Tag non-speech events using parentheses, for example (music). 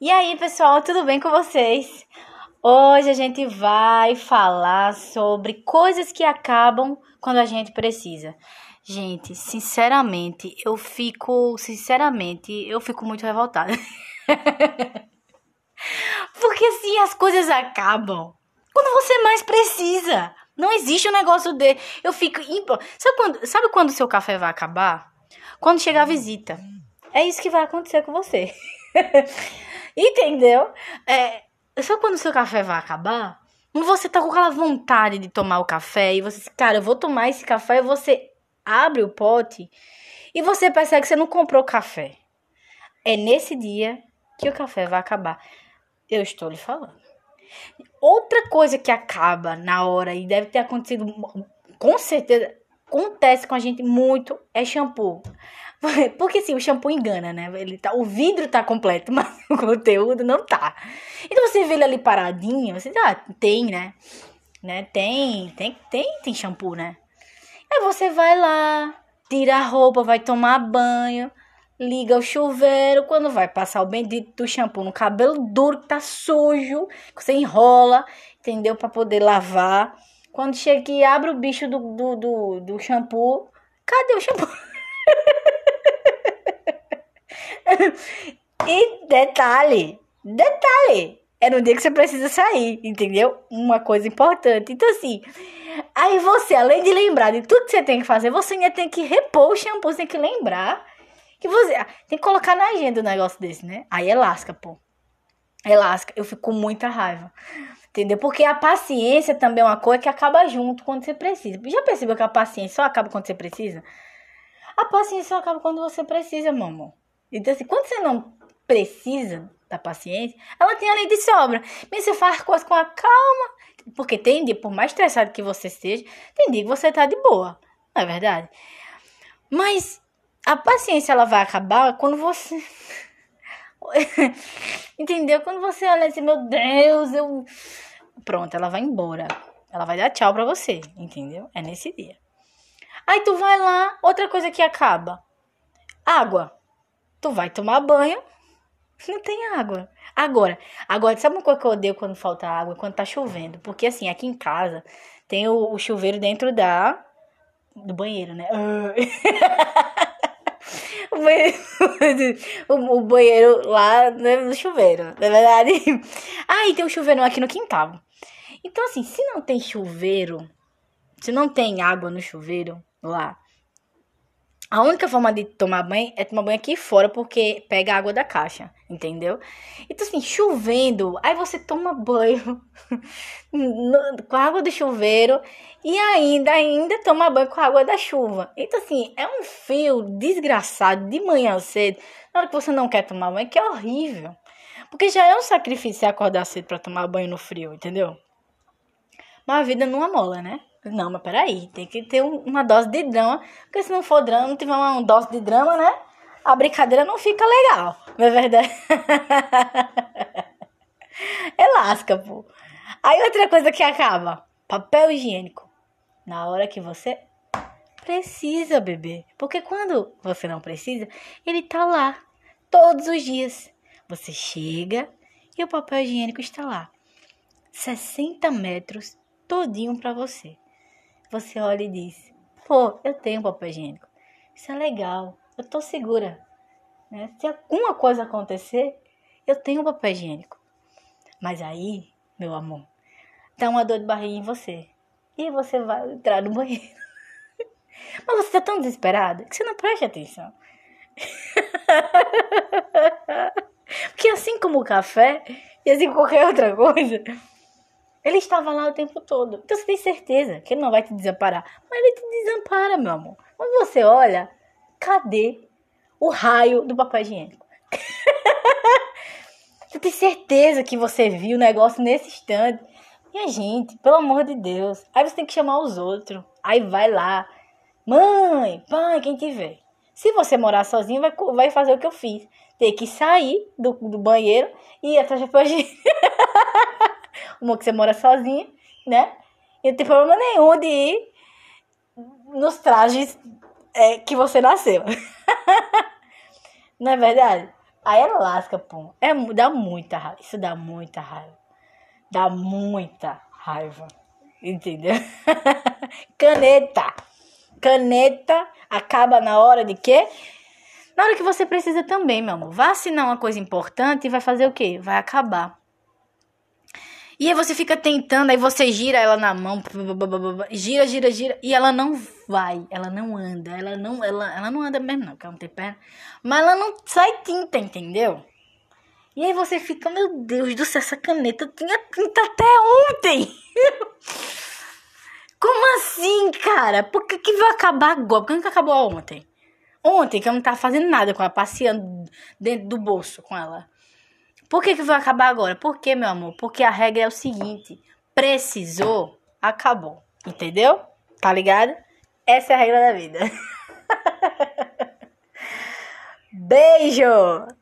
E aí, pessoal, tudo bem com vocês? Hoje a gente vai falar sobre coisas que acabam quando a gente precisa. Gente, sinceramente, eu fico, sinceramente, eu fico muito revoltada. (laughs) Porque assim, as coisas acabam quando você mais precisa. Não existe um negócio de eu fico, sabe quando, sabe quando seu café vai acabar? Quando chegar a visita. É isso que vai acontecer com você. (laughs) Entendeu? É, só quando o seu café vai acabar, você tá com aquela vontade de tomar o café e você, cara, eu vou tomar esse café e você abre o pote e você percebe que você não comprou café. É nesse dia que o café vai acabar. Eu estou lhe falando. Outra coisa que acaba na hora e deve ter acontecido com certeza acontece com a gente muito é shampoo. (laughs) Porque assim, o shampoo engana, né? Ele tá, o vidro tá completo, (laughs) mas o conteúdo não tá. Então você vê ele ali paradinho, você ah, tem, né? né? Tem, tem, tem, tem shampoo, né? Aí você vai lá, tira a roupa, vai tomar banho, liga o chuveiro, quando vai passar o bendito do shampoo no cabelo duro que tá sujo, que você enrola, entendeu? Para poder lavar. Quando chega aqui, abre o bicho do, do, do, do shampoo, cadê o shampoo? (laughs) e detalhe, detalhe, é no dia que você precisa sair, entendeu? Uma coisa importante. Então, assim, aí você, além de lembrar de tudo que você tem que fazer, você ainda tem que repor o shampoo, você tem que lembrar que você ah, tem que colocar na agenda um negócio desse, né? Aí é lasca, pô. É lasca. Eu fico com muita raiva. Entendeu? Porque a paciência também é uma coisa que acaba junto quando você precisa. Já percebeu que a paciência só acaba quando você precisa? A paciência só acaba quando você precisa, meu amor. Então, assim, quando você não precisa da paciência, ela tem ali de sobra. Mas você faz coisas com a calma. Porque tem dia, por mais estressado que você esteja, tem dia que você tá de boa. Não é verdade? Mas a paciência ela vai acabar quando você. (laughs) Entendeu? Quando você olha assim, meu Deus, eu. Pronto, ela vai embora. Ela vai dar tchau pra você, entendeu? É nesse dia. Aí tu vai lá, outra coisa que acaba. Água. Tu vai tomar banho, (laughs) não tem água. Agora, agora, sabe uma coisa que eu odeio quando falta água? Quando tá chovendo. Porque assim, aqui em casa tem o, o chuveiro dentro da. do banheiro, né? (laughs) o, banheiro, (laughs) o, banheiro lá né, no chuveiro, na é verdade. (laughs) Ah, e tem um chuveiro aqui no quintal. Então, assim, se não tem chuveiro, se não tem água no chuveiro lá, a única forma de tomar banho é tomar banho aqui fora, porque pega a água da caixa, entendeu? Então, assim, chovendo, aí você toma banho (laughs) com a água do chuveiro e ainda, ainda toma banho com a água da chuva. Então, assim, é um fio desgraçado de manhã cedo, na hora que você não quer tomar banho, que é horrível. Porque já é um sacrifício acordar cedo para tomar banho no frio, entendeu? Mas a vida não amola, né? Não, mas peraí, tem que ter uma dose de drama, porque se não for drama, não tiver uma dose de drama, né? A brincadeira não fica legal, não é verdade? (laughs) é lasca, pô. Aí outra coisa que acaba, papel higiênico. Na hora que você precisa, bebê. Porque quando você não precisa, ele tá lá todos os dias. Você chega e o papel higiênico está lá. 60 metros todinho para você você olha e diz: pô, eu tenho papel higiênico. Isso é legal, eu tô segura. Né? Se alguma coisa acontecer, eu tenho papel higiênico. Mas aí, meu amor, dá uma dor de barriga em você. E você vai entrar no banheiro. (laughs) Mas você tá tão desesperada que você não presta atenção. (laughs) Porque assim como o café, e assim qualquer outra coisa, ele estava lá o tempo todo. Então você tem certeza que ele não vai te desamparar. Mas ele te desampara, meu amor. Quando você olha, cadê o raio do papel higiênico? (laughs) você tem certeza que você viu o negócio nesse instante. Minha gente, pelo amor de Deus. Aí você tem que chamar os outros. Aí vai lá. Mãe, pai, quem tiver. Se você morar sozinho, vai, vai fazer o que eu fiz. Ter que sair do, do banheiro e ir atrás de papel higiênico. (laughs) uma que você mora sozinha, né? E não tem problema nenhum de ir nos trajes é, que você nasceu. (laughs) não é verdade? Aí ela lasca, pô. É, dá muita raiva. Isso dá muita raiva. Dá muita raiva. Entendeu? (laughs) Caneta. Caneta acaba na hora de quê? Na hora que você precisa também, meu amor. Vai assinar uma coisa importante e vai fazer o quê? Vai acabar. E aí você fica tentando, aí você gira ela na mão, gira, gira, gira, e ela não vai, ela não anda, ela não, ela, ela não anda mesmo não, porque ela não tem perna, mas ela não sai tinta, entendeu? E aí você fica, meu Deus do céu, essa caneta tinha tinta até ontem. (laughs) Como assim, cara? Por que, que vai acabar agora? Por que não acabou ontem? Ontem, que eu não tava fazendo nada com ela, passeando dentro do bolso com ela. Por que, que vai acabar agora? Por que, meu amor? Porque a regra é o seguinte: precisou, acabou. Entendeu? Tá ligado? Essa é a regra da vida. (laughs) Beijo!